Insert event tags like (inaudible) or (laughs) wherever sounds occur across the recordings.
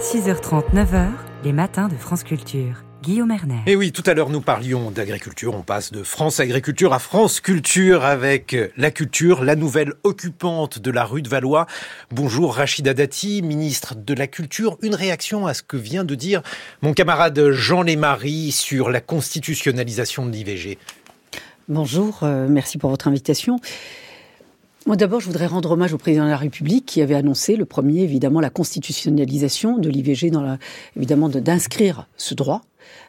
6h30, 9h, les matins de France Culture. Guillaume Erner. Et oui, tout à l'heure nous parlions d'agriculture. On passe de France Agriculture à France Culture avec la culture, la nouvelle occupante de la rue de Valois. Bonjour Rachida Dati, ministre de la Culture. Une réaction à ce que vient de dire mon camarade Jean Lémarie sur la constitutionnalisation de l'IVG. Bonjour, euh, merci pour votre invitation. Moi d'abord, je voudrais rendre hommage au président de la République qui avait annoncé le premier, évidemment, la constitutionnalisation de l'IVG, évidemment, d'inscrire ce droit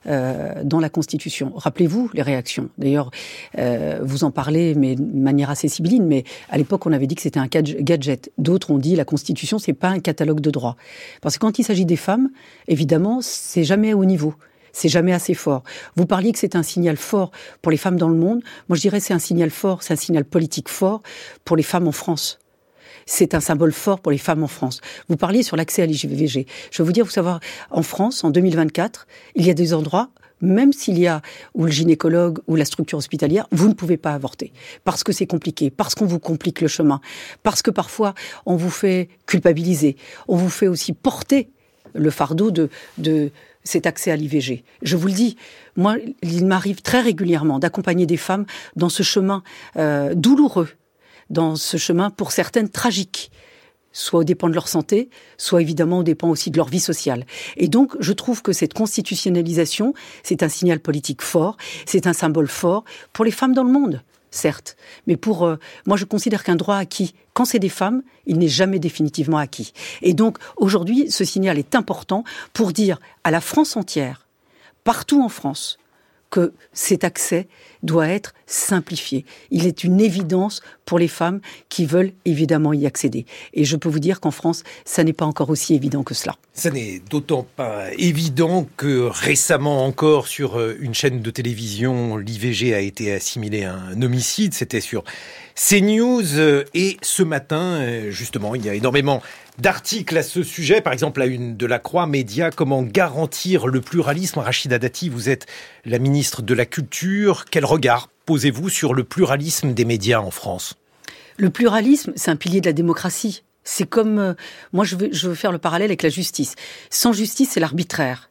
euh, dans la Constitution. Rappelez-vous les réactions. D'ailleurs, euh, vous en parlez, mais de manière assez sibylline. Mais à l'époque, on avait dit que c'était un gadget. D'autres ont dit la Constitution, c'est pas un catalogue de droits. Parce que quand il s'agit des femmes, évidemment, c'est jamais au niveau c'est jamais assez fort. Vous parliez que c'est un signal fort pour les femmes dans le monde. Moi, je dirais c'est un signal fort, c'est un signal politique fort pour les femmes en France. C'est un symbole fort pour les femmes en France. Vous parliez sur l'accès à l'IVG. Je vais vous dire, vous savoir, en France, en 2024, il y a des endroits même s'il y a ou le gynécologue ou la structure hospitalière, vous ne pouvez pas avorter parce que c'est compliqué, parce qu'on vous complique le chemin, parce que parfois on vous fait culpabiliser, on vous fait aussi porter le fardeau de, de cet accès à l'IVG. Je vous le dis, moi, il m'arrive très régulièrement d'accompagner des femmes dans ce chemin euh, douloureux, dans ce chemin pour certaines tragique, soit au dépend de leur santé, soit évidemment au dépend aussi de leur vie sociale. Et donc, je trouve que cette constitutionnalisation, c'est un signal politique fort, c'est un symbole fort pour les femmes dans le monde certes, mais pour euh, moi je considère qu'un droit acquis, quand c'est des femmes, il n'est jamais définitivement acquis. Et donc aujourd'hui, ce signal est important pour dire à la France entière, partout en France, que cet accès doit être simplifié. Il est une évidence pour les femmes qui veulent évidemment y accéder. Et je peux vous dire qu'en France, ça n'est pas encore aussi évident que cela. Ça n'est d'autant pas évident que récemment encore sur euh, une chaîne de télévision, l'IVG a été assimilé à un homicide. C'était sur CNews. Euh, et ce matin, euh, justement, il y a énormément d'articles à ce sujet. Par exemple, à une de la Croix Média, comment garantir le pluralisme? Rachida Dati, vous êtes la ministre de la Culture. Quel regard posez-vous sur le pluralisme des médias en France? Le pluralisme, c'est un pilier de la démocratie. C'est comme, euh, moi je veux, je veux faire le parallèle avec la justice. Sans justice, c'est l'arbitraire.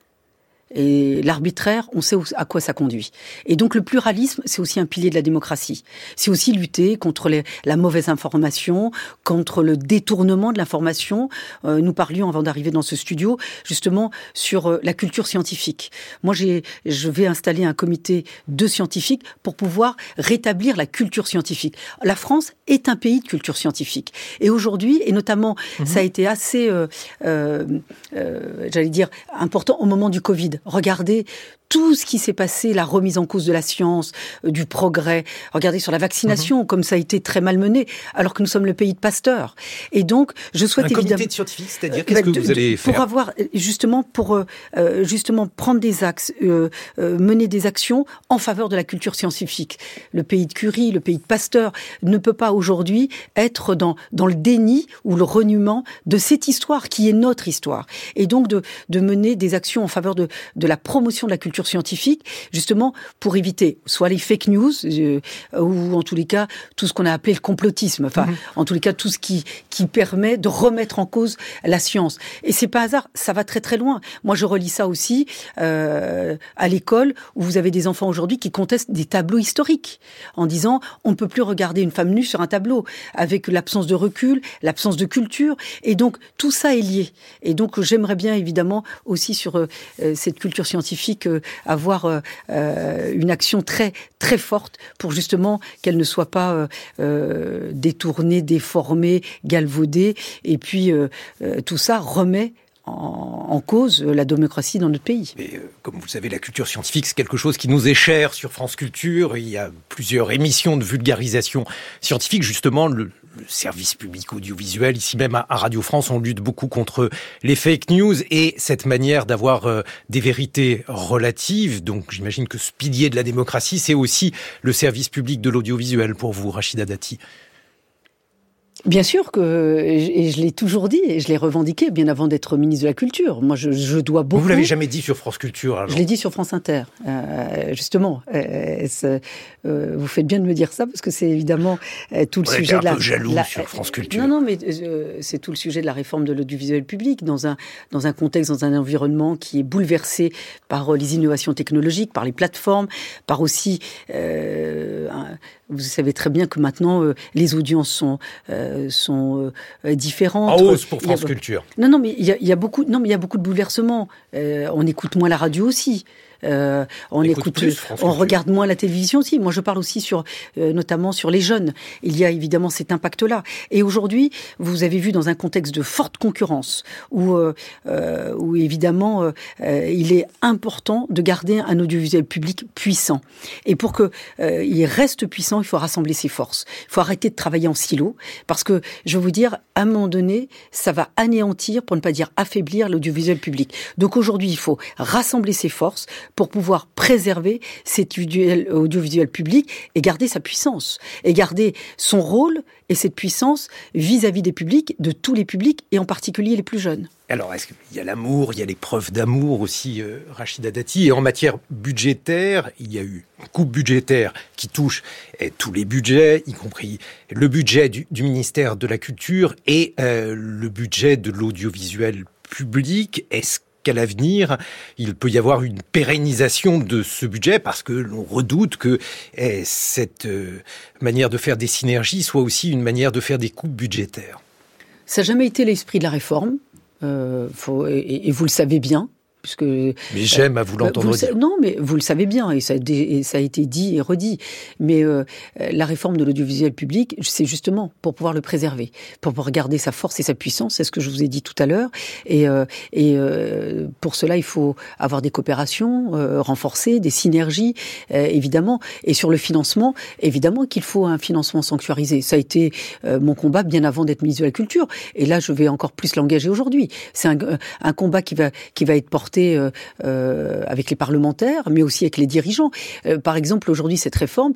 Et l'arbitraire, on sait à quoi ça conduit. Et donc le pluralisme, c'est aussi un pilier de la démocratie. C'est aussi lutter contre les, la mauvaise information, contre le détournement de l'information. Euh, nous parlions avant d'arriver dans ce studio justement sur euh, la culture scientifique. Moi, j'ai, je vais installer un comité de scientifiques pour pouvoir rétablir la culture scientifique. La France est un pays de culture scientifique. Et aujourd'hui, et notamment, mhm. ça a été assez, euh, euh, euh, j'allais dire, important au moment du Covid. Regardez tout ce qui s'est passé, la remise en cause de la science, euh, du progrès. Regardez sur la vaccination, mhm. comme ça a été très mal mené, alors que nous sommes le pays de Pasteur. Et donc, je souhaite un évidemment... comité de scientifiques, c'est-à-dire qu'est-ce que vous allez faire Pour avoir justement pour euh, justement prendre des axes, euh, mener des actions en faveur de la culture scientifique. Le pays de Curie, le pays de Pasteur ne peut pas aujourd'hui être dans dans le déni ou le reniement de cette histoire qui est notre histoire. Et donc de de mener des actions en faveur de de la promotion de la culture scientifique, justement pour éviter soit les fake news euh, ou en tous les cas tout ce qu'on a appelé le complotisme. Enfin, mhm. en tous les cas tout ce qui qui permet de remettre en cause la science. Et c'est pas hasard, ça va très très loin. Moi, je relis ça aussi euh, à l'école où vous avez des enfants aujourd'hui qui contestent des tableaux historiques en disant on ne peut plus regarder une femme nue sur un tableau avec l'absence de recul, l'absence de culture. Et donc tout ça est lié. Et donc j'aimerais bien évidemment aussi sur euh, cette culture scientifique avoir euh, euh, une action très très forte pour justement qu'elle ne soit pas euh, détournée, déformée, galvaudée. Et puis tout ça remet en, cause la démocratie dans notre pays. Mais, comme vous le savez, la culture scientifique, c'est quelque chose qui nous est cher sur France Culture. Il y a plusieurs émissions de vulgarisation scientifique. Justement, le service public audiovisuel, ici même à, Radio France, on lutte beaucoup contre les fake news et cette manière d'avoir euh, des vérités relatives. Donc j'imagine que ce pilier de la démocratie, c'est aussi le service public de l'audiovisuel pour vous, Rachida Dati. Bien sûr que, et je l'ai toujours dit, et je l'ai revendiqué bien avant d'être ministre de la Culture. Moi, je, je dois beaucoup. Vous l'avez jamais dit sur France Culture alors. Je l'ai dit sur France Inter, euh, justement. Euh, euh, vous faites bien de me dire ça parce que c'est évidemment euh, tout le sujet un de la. peu jaloux la- sur France Culture. Non, non, mais euh, c'est tout le sujet de la réforme de l'audiovisuel public dans un dans un contexte, dans un environnement qui est bouleversé par euh, les innovations technologiques, par les plateformes, par aussi. euh, un- vous savez très bien que maintenant euh, les audiences sont euh, sont euh, différentes. En hausse pour a- France Culture. non, non, mais il y a, il y a beaucoup, non, mais il y a beaucoup de bouleversements. Euh, on écoute moins la radio aussi. Euh, on Écoute écoute, plus France on regarde moins la télévision aussi. Moi, je parle aussi sur, euh, notamment sur les jeunes. Il y a évidemment cet impact-là. Et aujourd'hui, vous avez vu dans un contexte de forte concurrence, où, euh, euh, où évidemment, euh, il est important de garder un audiovisuel public puissant. Et pour que euh, il reste puissant, il faut rassembler ses forces. Il faut arrêter de travailler en silo, parce que je vais vous dire, à un moment donné, ça va anéantir, pour ne pas dire affaiblir, l'audiovisuel public. Donc aujourd'hui, il faut rassembler ses forces pour pouvoir préserver cet audiovisuel, public et garder sa puissance, et garder son rôle et cette puissance vis-à-vis des publics, de tous les publics, et en particulier les plus jeunes. Alors, est-ce qu'il y a l'amour, il y a les preuves d'amour aussi, euh, Rachida Dati. Et en matière budgétaire, il y a eu une coupe budgétaire qui touche eh, tous les budgets, y compris le budget du, du ministère de la Culture et euh, le budget de l'audiovisuel public. Est-ce qu'à l'avenir, il peut y avoir une pérennisation de ce budget parce que l'on redoute que eh, cette euh, manière de faire des synergies soit aussi une manière de faire des coupes budgétaires. Ça n'a jamais été l'esprit de la réforme, euh, et vous le savez bien, puisque Mais j'aime à vous l'entendre dire. Non, mais vous le savez bien, et ça, a dé- et ça a été dit et redit. Mais euh, euh, la réforme de l'audiovisuel public, c'est justement pour pouvoir le préserver, pour pouvoir garder sa force et sa puissance, c'est ce que je vous ai dit tout à l'heure. Et, euh, et euh, pour cela, il faut avoir des coopérations euh, renforcées, des synergies, euh, évidemment. Et sur le financement, évidemment qu'il faut un financement sanctuarisé. Ça a été euh, mon combat bien avant d'être ministre de la Culture. Et là, je vais encore plus l'engager aujourd'hui. C'est un, un combat qui va, qui va être porté euh, euh, avec les parlementaires, mais aussi avec les dirigeants. Euh, par exemple, aujourd'hui, cette réforme,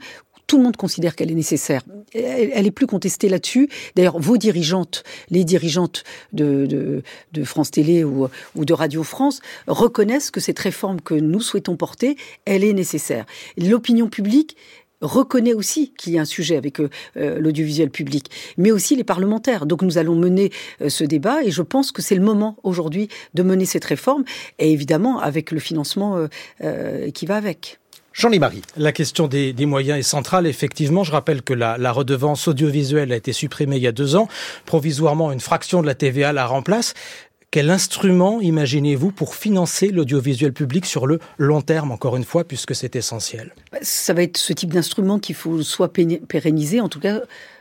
tout le monde considère qu'elle est nécessaire. Elle, elle est plus contestée là-dessus. D'ailleurs, vos dirigeantes, les dirigeantes de France Télé ou, ou de Radio France, reconnaissent que cette réforme que nous souhaitons porter, elle est nécessaire. L'opinion publique reconnaît aussi qu'il y a un sujet avec euh, euh, l'audiovisuel public, mais aussi les parlementaires. Donc nous allons mener euh, ce débat et je pense que c'est le moment aujourd'hui de mener cette réforme et évidemment avec le financement euh, euh, qui va avec. Jean-Louis Marie. La question des, des moyens est centrale. Effectivement, je rappelle que la, la redevance audiovisuelle a été supprimée il y a deux ans. Provisoirement, une fraction de la TVA la remplace. Quel instrument imaginez-vous pour financer l'audiovisuel public sur le long terme, encore une fois, puisque c'est essentiel? Ça va être ce type d'instrument qu'il faut soit pérenniser, en tout cas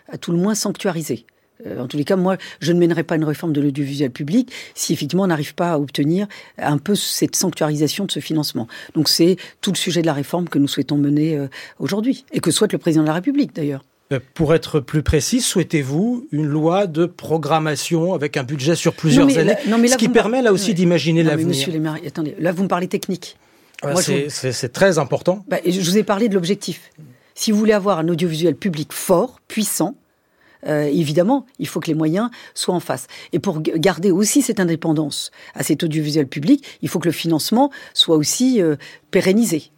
à tout le moins sanctuariser. Euh, En tous les cas, moi, je ne mènerai pas une réforme de l'audiovisuel public si effectivement on n'arrive pas à obtenir un peu cette sanctuarisation de ce financement. Donc c'est tout le sujet de la réforme que nous souhaitons mener euh, aujourd'hui, et que souhaite le président de la République d'ailleurs. Euh, Pour être plus précis, souhaitez-vous une loi de programmation avec un budget sur plusieurs Non, mais années là- non, mais là, Ce qui me permet là aussi Ouais. d'imaginer Non, mais l'avenir. Monsieur Lémarie, attendez, là vous me parlez technique. Je c'est- vous- très important. Bah, je vous ai parlé de l'objectif. Si vous voulez avoir un audiovisuel public fort, puissant, euh, évidemment, il faut que les moyens soient en face. Et pour garder aussi cette indépendance à cet audiovisuel public, il faut que le financement soit aussi euh, pérennisé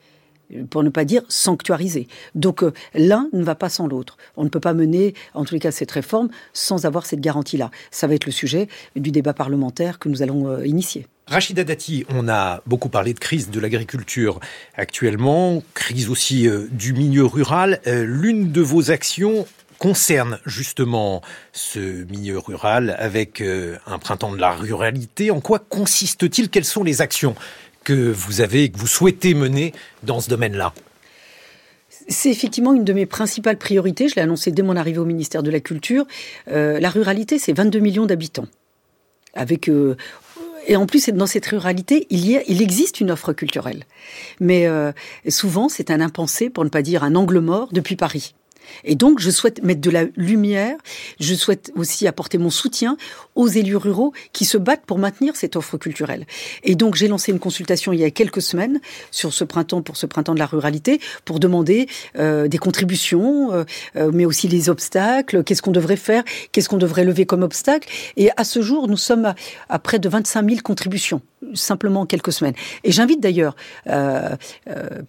pour ne pas dire sanctuarisé. Donc euh, l'un ne va pas sans l'autre. On ne peut pas mener, en tous les cas, cette réforme sans avoir cette garantie-là. Ça va être le sujet du débat parlementaire que nous allons euh, initier. Rachida Dati, on a beaucoup parlé de crise de l'agriculture actuellement, crise aussi euh, du milieu rural. L'une de vos actions concerne justement ce milieu rural avec un printemps de la ruralité. En quoi consiste-t-il? Quelles sont les actions que vous avez que vous souhaitez mener dans ce domaine-là C'est effectivement une de mes principales priorités. Je l'ai annoncé dès mon arrivée au ministère de la Culture. Euh, la ruralité, c'est 22 millions d'habitants. Avec euh, et en plus, dans cette ruralité, il, y a, il existe une offre culturelle. Mais euh, souvent, c'est un impensé, pour ne pas dire un angle mort, depuis Paris. Et donc, je souhaite mettre de la lumière, je souhaite aussi apporter mon soutien aux élus ruraux qui se battent pour maintenir cette offre culturelle. Et donc, j'ai lancé une consultation il y a quelques semaines sur ce printemps, pour ce printemps de la ruralité, pour demander euh, des contributions, euh, euh, mais aussi les obstacles, qu'est-ce qu'on devrait faire, qu'est-ce qu'on devrait lever comme obstacle? Et à ce jour, nous sommes à, près de 25 000 contributions simplement en quelques semaines. Et j'invite d'ailleurs,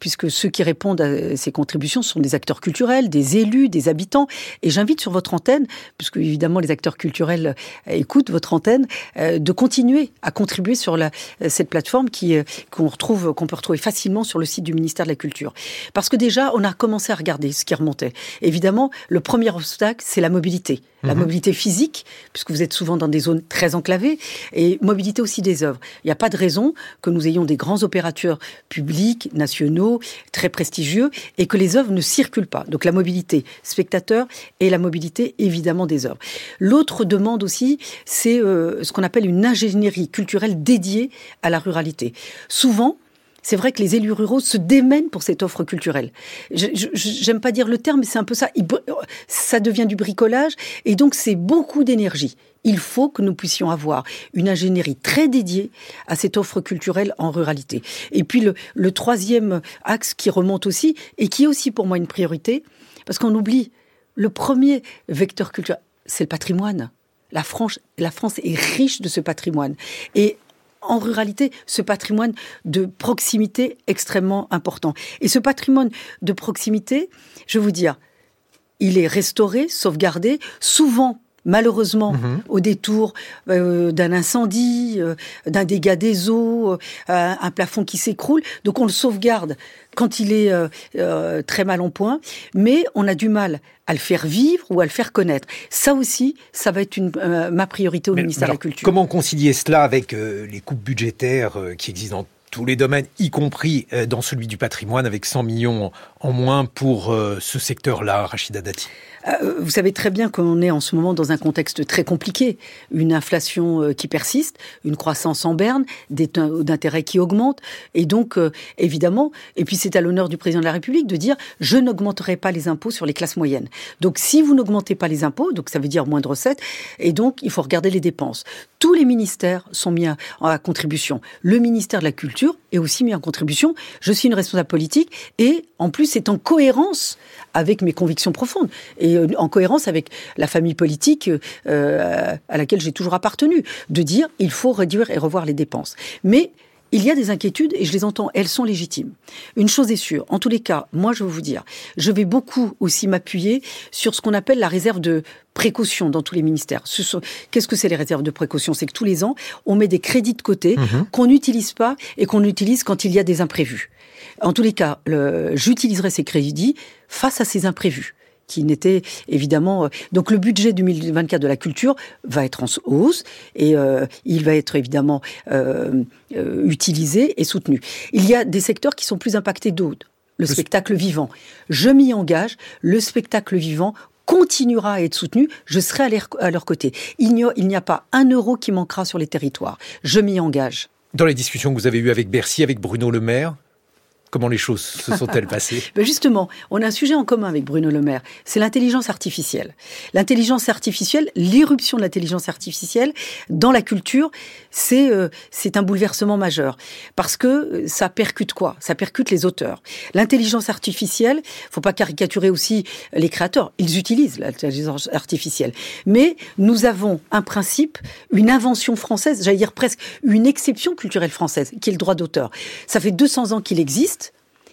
puisque ceux qui répondent à ces contributions sont des acteurs culturels, des élus, des habitants, et j'invite sur votre antenne, puisque évidemment les acteurs culturels euh, écoutent votre antenne, euh, de continuer à contribuer sur la, cette plateforme qui qu'on retrouve, qu'on peut retrouver facilement sur le site du ministère de la Culture. Parce que déjà, on a commencé à regarder ce qui remontait. Évidemment, le premier obstacle, c'est la mobilité. La mmh. mobilité physique, puisque vous êtes souvent dans des zones très enclavées, et mobilité aussi des œuvres. Il n'y a pas de raison que nous ayons des grands opérateurs publics, nationaux, très prestigieux, et que les œuvres ne circulent pas. Donc la mobilité spectateur et la mobilité évidemment des œuvres. L'autre demande aussi, c'est euh, ce qu'on appelle une ingénierie culturelle dédiée à la ruralité. Souvent, c'est vrai que les élus ruraux se démènent pour cette offre culturelle. J'aime pas dire le terme, mais c'est un peu ça. Ça devient du bricolage, et donc c'est beaucoup d'énergie. Il faut que nous puissions avoir une ingénierie très dédiée à cette offre culturelle en ruralité. Et puis le troisième axe qui remonte aussi, et qui est aussi pour moi une priorité, parce qu'on oublie le premier vecteur culturel, c'est le patrimoine. La France, la France est riche de ce patrimoine. Et en ruralité ce patrimoine de proximité extrêmement important. Et ce patrimoine de proximité, je vous dire, il est restauré, sauvegardé, souvent malheureusement mhm. au détour euh, d'un incendie, euh, d'un dégât des eaux, euh, un plafond qui s'écroule. Donc on le sauvegarde quand il est très mal en point, mais on a du mal à le faire vivre ou à le faire connaître. Ça aussi, ça va être une, ma priorité au ministère de la Culture. Comment concilier cela avec les coupes budgétaires qui existent dans tous les domaines, y compris dans celui du patrimoine, avec 100 millions en moins pour ce secteur-là, Rachida Dati euh, vous savez très bien qu'on est en ce moment dans un contexte très compliqué. Une inflation euh, qui persiste, une croissance en berne, des taux d'intérêt qui augmentent. Et donc, euh, évidemment, et puis c'est à l'honneur du président de la République de dire je n'augmenterai pas les impôts sur les classes moyennes. Donc, si vous n'augmentez pas les impôts, donc ça veut dire moins de recettes, et donc il faut regarder les dépenses. Tous les ministères sont mis à, contribution. Le ministère de la Culture est aussi mis en contribution. Je suis une responsable politique et en plus c'est en cohérence avec mes convictions profondes. Et euh, en cohérence avec la famille politique euh, à laquelle j'ai toujours appartenu, de dire il faut réduire et revoir les dépenses. Il y a des inquiétudes et je les entends, elles sont légitimes. Une chose est sûre, en tous les cas, moi je vais vous dire, je vais beaucoup aussi m'appuyer sur ce qu'on appelle la réserve de précaution dans tous les ministères. Qu'est-ce que c'est les réserves de précaution? C'est que tous les ans, on met des crédits de côté mhm. qu'on n'utilise pas et qu'on utilise quand il y a des imprévus. En tous les cas, j'utiliserai ces crédits face à ces imprévus qui n'était évidemment euh, donc le budget 2024 de la culture va être en hausse et euh, il va être évidemment euh, utilisé et soutenu. Il y a des secteurs qui sont plus impactés d'autres. Le, spectacle vivant. Je m'y engage. Le spectacle vivant continuera à être soutenu, je serai à leur, à leur côté. Il n'y a pas un euro qui manquera sur les territoires. Je m'y engage. Dans les discussions que vous avez eues avec Bercy, avec Bruno Le Maire, Comment les choses se sont-elles passées (laughs) ben Justement, on a un sujet en commun avec Bruno Le Maire, c'est l'intelligence artificielle. L'intelligence artificielle, l'irruption de l'intelligence artificielle dans la culture, c'est euh, un bouleversement majeur parce que euh, ça percute quoi? Ça percute les auteurs. L'intelligence artificielle, faut pas caricaturer aussi les créateurs, ils utilisent l'intelligence artificielle, mais nous avons un principe, une invention française, j'allais dire presque une exception culturelle française, qui est le droit d'auteur. Ça fait 200 ans qu'il existe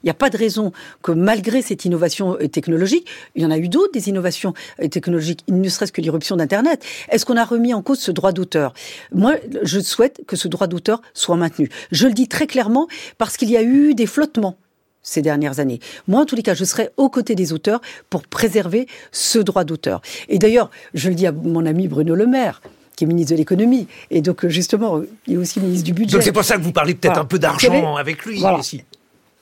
il n'y a pas de raison que malgré cette innovation euh, technologique, il y en a eu d'autres des innovations euh, technologiques, ne serait-ce que l'irruption d'Internet. Est-ce qu'on a remis en cause ce droit d'auteur? Moi, je souhaite que ce droit d'auteur soit maintenu. Je le dis très clairement parce qu'il y a eu des flottements ces dernières années. Moi, en tous les cas, je serai aux côtés des auteurs pour préserver ce droit d'auteur. Et d'ailleurs, je le dis à mon ami Bruno Le Maire, qui est ministre de l'économie. Et donc, justement, il est aussi ministre du budget. Donc, c'est pour ça que vous parlez peut-être un peu d'argent avec lui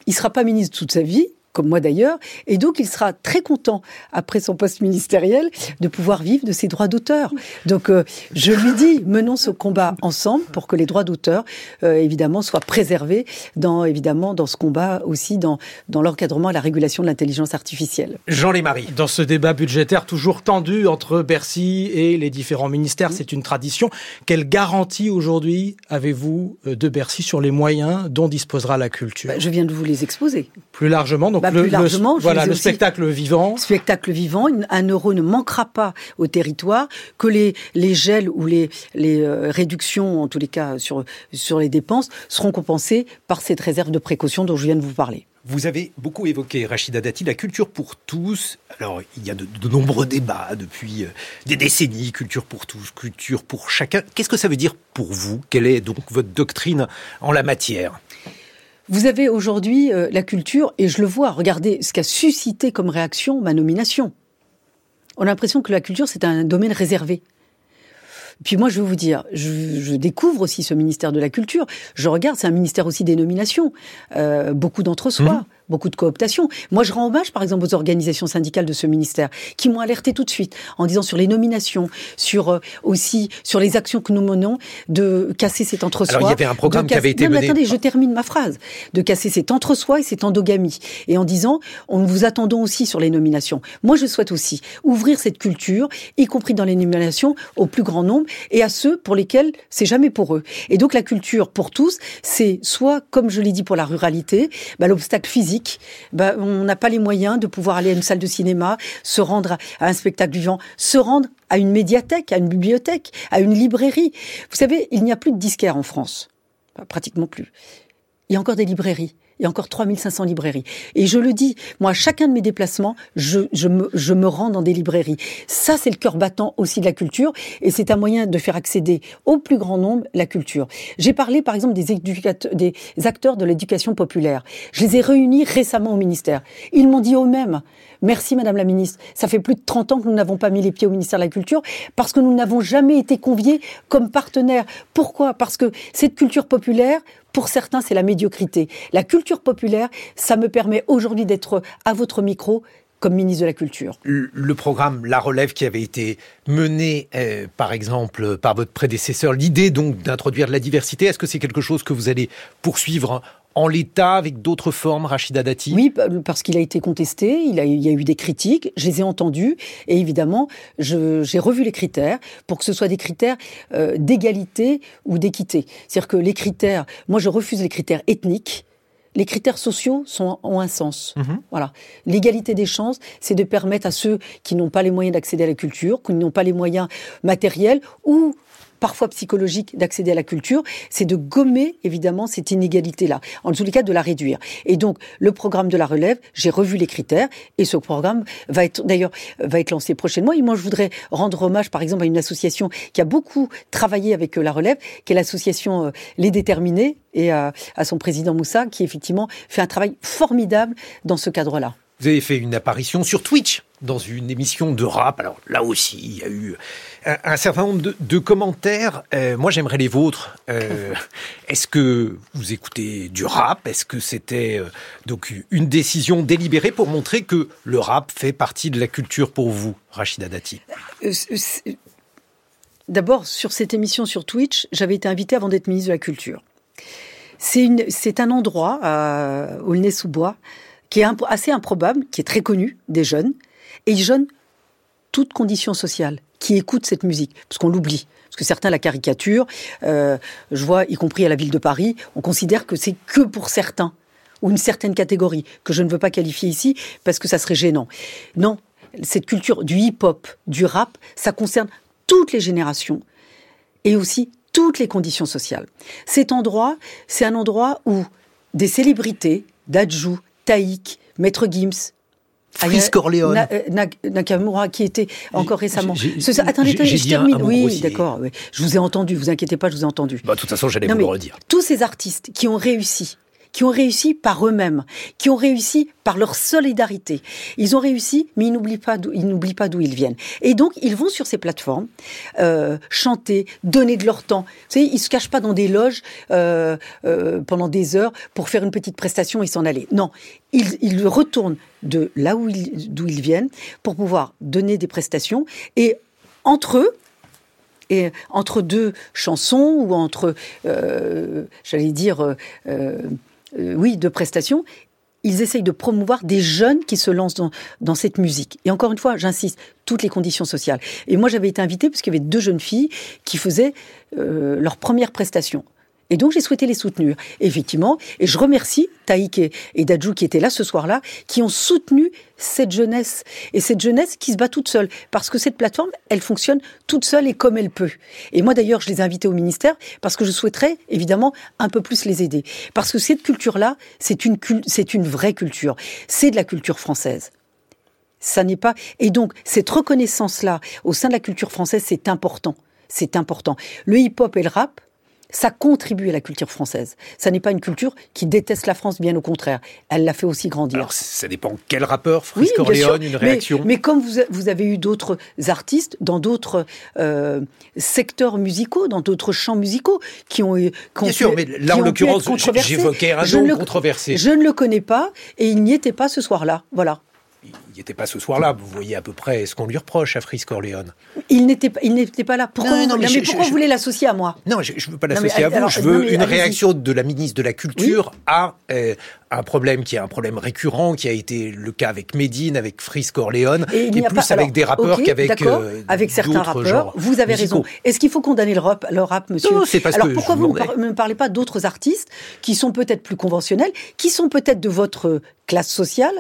Il ne sera pas ministre toute sa vie, comme moi d'ailleurs, et donc il sera très content, après son poste ministériel, de pouvoir vivre de ses droits d'auteur. Donc euh, je lui dis, menons ce combat ensemble pour que les droits d'auteur, euh, évidemment, soient préservés dans, évidemment, dans ce combat aussi, dans, dans l'encadrement et la régulation de l'intelligence artificielle. Jean Lémarie. Dans ce débat budgétaire toujours tendu entre Bercy et les différents ministères, c'est une tradition. Quelle garantie aujourd'hui avez-vous euh, de Bercy sur les moyens dont disposera la culture? Bah, Je viens de vous les exposer. Plus largement, donc bah, le, plus largement, le, voilà, le spectacle vivant. Spectacle vivant, un euro ne manquera pas au territoire, que les, les gels ou les, les euh, réductions, en tous les cas sur, sur les dépenses, seront compensées par cette réserve de précaution dont je viens de vous parler. Vous avez beaucoup évoqué, Rachida Dati, la culture pour tous. Alors, il y a de, de nombreux débats depuis euh, des décennies, culture pour tous, culture pour chacun. Qu'est-ce que ça veut dire pour vous? Quelle est donc votre doctrine en la matière? Vous avez aujourd'hui euh, la culture, et je le vois, regardez ce qu'a suscité comme réaction ma nomination. On a l'impression que la culture, c'est un domaine réservé. Puis moi, je vais vous dire, je, découvre aussi ce ministère de la Culture. Je regarde, c'est un ministère aussi des nominations, euh, beaucoup d'entre-soi. Mmh beaucoup de cooptation. Moi, je rends hommage, par exemple, aux organisations syndicales de ce ministère qui m'ont alerté tout de suite en disant sur les nominations, sur euh, aussi sur les actions que nous menons, de casser cet entre-soi. Alors, il y avait un programme qui avait été non, mené. attendez, je termine ma phrase. De casser cet entre-soi et cette endogamie. Et en disant, on vous attendons aussi sur les nominations. Moi, je souhaite aussi ouvrir cette culture, y compris dans les nominations, au plus grand nombre et à ceux pour lesquels c'est jamais pour eux. Et donc, la culture pour tous, c'est soit, comme je l'ai dit pour la ruralité, bah, l'obstacle physique bah, on n'a pas les moyens de pouvoir aller à une salle de cinéma, se rendre à un spectacle vivant, se rendre à une médiathèque, à une bibliothèque, à une librairie. Vous savez, il n'y a plus de disquaires en France. Pratiquement plus. Il y a encore des librairies il y a encore 3500 librairies. Et je le dis, moi, à chacun de mes déplacements, je, je, me, je me rends dans des librairies. Ça, c'est le cœur battant aussi de la culture, et c'est un moyen de faire accéder au plus grand nombre la culture. J'ai parlé, par exemple, des, des acteurs de l'éducation populaire. Je les ai réunis récemment au ministère. Ils m'ont dit eux-mêmes, merci Madame la Ministre, ça fait plus de 30 ans que nous n'avons pas mis les pieds au ministère de la Culture, parce que nous n'avons jamais été conviés comme partenaires. Pourquoi? Parce que cette culture populaire, pour certains, c'est la médiocrité. La culture populaire, ça me permet aujourd'hui d'être à votre micro comme ministre de la Culture. Le programme La Relève qui avait été mené, euh, par exemple, par votre prédécesseur, l'idée donc d'introduire de la diversité, est-ce que c'est quelque chose que vous allez poursuivre en l'état avec d'autres formes, Rachida Dati? Oui, parce qu'il a été contesté, il, a, il, y a eu des critiques, je les ai entendues, et évidemment, j'ai revu les critères pour que ce soit des critères euh, d'égalité ou d'équité. C'est-à-dire que les critères, moi je refuse les critères ethniques, les critères sociaux sont, ont un sens. Mmh. Voilà. L'égalité des chances, c'est de permettre à ceux qui n'ont pas les moyens d'accéder à la culture, qui n'ont pas les moyens matériels ou parfois psychologique d'accéder à la culture, c'est de gommer évidemment cette inégalité-là, en tous les cas de la réduire. Et donc le programme de la relève, j'ai revu les critères et ce programme va être d'ailleurs va être lancé prochainement. Et moi je voudrais rendre hommage par exemple à une association qui a beaucoup travaillé avec euh, la relève, qui est l'association euh, Les Déterminés et à, à son président Moussa qui effectivement fait un travail formidable dans ce cadre-là. Vous avez fait une apparition sur Twitch dans une émission de rap. Alors là aussi, il y a eu un, un certain nombre de, de commentaires. Euh, moi, j'aimerais les vôtres. Euh, (laughs) Est-ce que vous écoutez du rap? Est-ce que c'était euh, donc une décision délibérée pour montrer que le rap fait partie de la culture pour vous, Rachida Dati? D'abord, sur cette émission sur Twitch, j'avais été invitée avant d'être ministre de la Culture. C'est un endroit, euh, Aulnay-sous-Bois, qui est assez improbable, qui est très connu des jeunes, et jeunes, toutes conditions sociales, qui écoutent cette musique, parce qu'on l'oublie. Parce que certains la caricaturent, euh, je vois, y compris à la ville de Paris, on considère que c'est que pour certains, ou une certaine catégorie, que je ne veux pas qualifier ici, parce que ça serait gênant. Non, cette culture du hip-hop, du rap, ça concerne toutes les générations, et aussi toutes les conditions sociales. Cet endroit, c'est un endroit où des célébrités, d'Adjou, Taïk, Maître Gims, Fris Corleone. Na, na, Nakamura, qui était encore récemment. Ce, attendez, attendez, je termine. Oui, d'accord. Oui. Je vous ai entendu, vous inquiétez pas, je vous ai entendu. Bah, de toute façon, j'allais vous le redire. Tous ces artistes qui ont réussi, qui ont réussi par eux-mêmes, qui ont réussi par leur solidarité. Ils ont réussi, mais ils n'oublient pas d'où ils pas d'où ils viennent. Et donc ils vont sur ces plateformes euh, chanter, donner de leur temps. Vous savez, ils se cachent pas dans des loges euh, euh, pendant des heures pour faire une petite prestation et s'en aller. Non, ils, ils retournent de là où ils, d'où ils viennent pour pouvoir donner des prestations et entre eux, et entre deux chansons ou entre, j'allais dire, euh, oui, deux prestations, ils essayent de promouvoir des jeunes qui se lancent dans, dans cette musique. Et encore une fois, j'insiste, toutes les conditions sociales. Et moi, j'avais été invitée parce qu'il y avait deux jeunes filles qui faisaient leur première prestation. Et donc, j'ai souhaité les soutenir. effectivement, et je remercie Taïk et, Dadjou qui étaient là ce soir-là, qui ont soutenu cette jeunesse. Et cette jeunesse qui se bat toute seule. Parce que cette plateforme, elle fonctionne toute seule et comme elle peut. Et moi, d'ailleurs, je les ai invités au ministère parce que je souhaiterais, évidemment, un peu plus les aider. Parce que cette culture-là, c'est une, une vraie culture. C'est de la culture française. Ça n'est pas. Et donc, cette reconnaissance-là, au sein de la culture française, c'est important. C'est important. Le hip-hop et le rap, ça contribue à la culture française. Ça n'est pas une culture qui déteste la France, bien au contraire. Elle l'a fait aussi grandir. Alors, ça dépend quel rappeur, Fritz oui, Corleone, une réaction. Mais, mais comme vous, vous, avez eu d'autres artistes dans d'autres euh, secteurs musicaux, dans d'autres champs musicaux, qui ont eu. Bien sûr, mais là, en l'occurrence, j'évoquais un nom controversé. Je ne le connais pas et il n'y était pas ce soir-là. Voilà il n'était pas ce soir-là. Vous voyez à peu près ce qu'on lui reproche à Fritz Corleone. Il n'était pas, il n'était pas là. Pourquoi, non, vous, mais, pourquoi vous voulez l'associer à moi Non, je ne veux pas l'associer à vous. je veux une réaction de la ministre de la Culture à euh, un problème qui est un problème récurrent, qui a été le cas avec Médine, avec Fritz Corleone, et, et plus avec des rappeurs qu'avec euh, avec certains rappeurs. Vous avez raison. Est-ce qu'il faut condamner le rap, le rap monsieur Non, c'est parce Alors que pourquoi vous ne me parlez pas d'autres artistes qui sont peut-être plus conventionnels, qui sont peut-être de votre classe sociale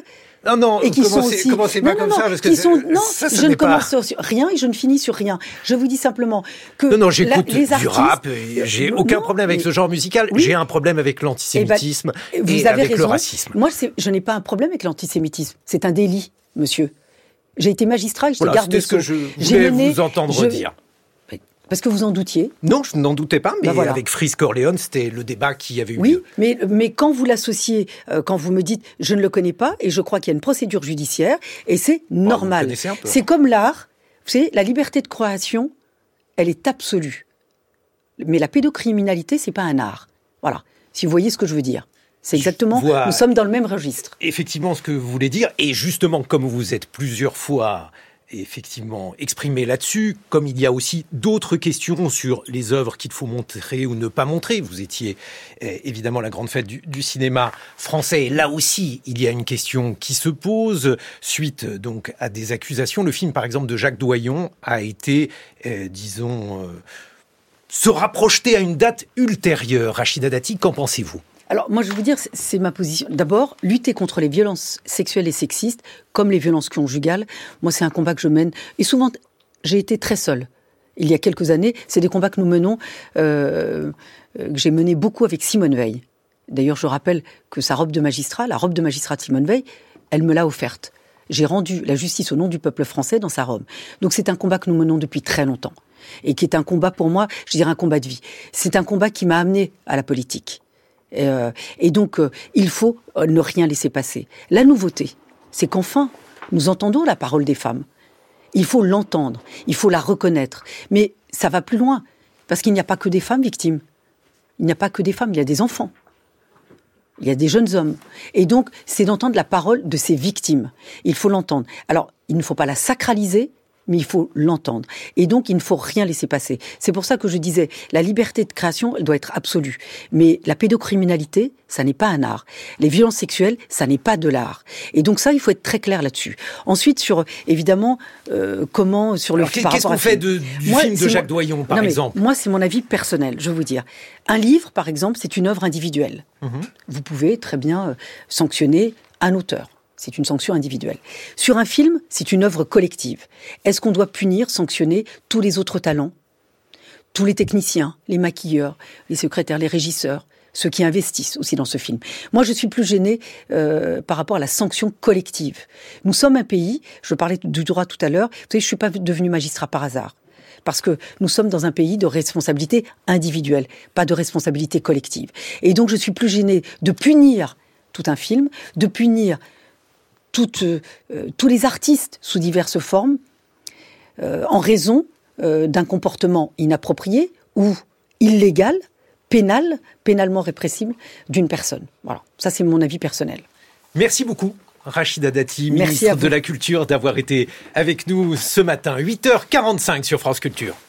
non, non, et qui sont aussi... commencez pas non, comme non, ça, parce que sont... non, ça, je ne commence sur rien et je ne finis sur rien. Je vous dis simplement que non, non, j'écoute du artistes... rap. J'ai aucun problème avec ce genre musical. Oui. J'ai un problème avec l'antisémitisme eh ben, et, avec raison. le racisme. Moi, je n'ai pas un problème avec l'antisémitisme. C'est un délit, monsieur. J'ai été magistrat et j'étais voilà, garde de ce que je voulais mené... vous entendre je... dire. Parce que vous en doutiez Non, je n'en doutais pas, mais ben voilà. avec Fritz Corleone, c'était le débat qui avait eu oui, lieu. Oui, mais, mais quand vous l'associez, euh, quand vous me dites je ne le connais pas, et je crois qu'il y a une procédure judiciaire, et c'est normal. Oh, c'est comme l'art, vous savez, la liberté de création, elle est absolue. Mais la pédocriminalité, c'est pas un art. Voilà, si vous voyez ce que je veux dire. C'est exactement, nous sommes dans le même registre. Effectivement, ce que vous voulez dire, et justement, comme vous êtes plusieurs fois effectivement exprimé là-dessus, comme il y a aussi d'autres questions sur les œuvres qu'il faut montrer ou ne pas montrer. Vous étiez eh, évidemment la grande fête du, cinéma français. Là aussi, il y a une question qui se pose suite donc à des accusations. Le film, par exemple, de Jacques Doyon a été, eh, disons, euh, sera projeté à une date ultérieure. Rachida Dati, qu'en pensez-vous? Alors moi je vais vous dire, c'est ma position. D'abord, lutter contre les violences sexuelles et sexistes, comme les violences conjugales, moi c'est un combat que je mène. Et souvent, j'ai été très seule. Il y a quelques années, c'est des combats que nous menons, euh, que j'ai mené beaucoup avec Simone Veil. D'ailleurs, je rappelle que sa robe de magistrat, la robe de magistrat de Simone Veil, elle me l'a offerte. J'ai rendu la justice au nom du peuple français dans sa robe. Donc c'est un combat que nous menons depuis très longtemps et qui est un combat pour moi, je dirais un combat de vie. C'est un combat qui m'a amené à la politique. Euh, et donc, euh, il faut euh, ne rien laisser passer. La nouveauté, c'est qu'enfin, nous entendons la parole des femmes. Il faut l'entendre, il faut la reconnaître. Mais ça va plus loin, parce qu'il n'y a pas que des femmes victimes. Il n'y a pas que des femmes, il y a des enfants. Il y a des jeunes hommes. Et donc, c'est d'entendre la parole de ces victimes. Il faut l'entendre. Alors, il ne faut pas la sacraliser, mais il faut l'entendre. Et donc, il ne faut rien laisser passer. C'est pour ça que je disais, la liberté de création, elle doit être absolue. Mais la pédocriminalité, ça n'est pas un art. Les violences sexuelles, ça n'est pas de l'art. Et donc ça, il faut être très clair là-dessus. Ensuite, sur évidemment euh, comment sur le. Qu'est-ce qu'on fait de, du moi, film de Jacques Doyon, par non, exemple Moi, c'est mon avis personnel. Je veux vous dire, un livre, par exemple, c'est une œuvre individuelle. Mhm. Vous pouvez très bien euh, sanctionner un auteur c'est une sanction individuelle. Sur un film, c'est une œuvre collective. Est-ce qu'on doit punir, sanctionner tous les autres talents? Tous les techniciens, les maquilleurs, les secrétaires, les régisseurs, ceux qui investissent aussi dans ce film. Moi, je suis plus gênée euh, par rapport à la sanction collective. Nous sommes un pays, je parlais du droit tout à l'heure, vous savez, je suis pas devenu magistrat par hasard. parce que nous sommes dans un pays de responsabilité individuelle, pas de responsabilité collective. Et donc je suis plus gênée de punir tout un film, de punir euh, tous les artistes sous diverses formes euh, en raison euh, d'un comportement inapproprié ou illégal, pénal, pénalement répressible d'une personne. Voilà, ça c'est mon avis personnel. Merci beaucoup. Rachida Dati, ministre de la Culture, d'avoir été avec nous ce matin, 8h45 sur France Culture.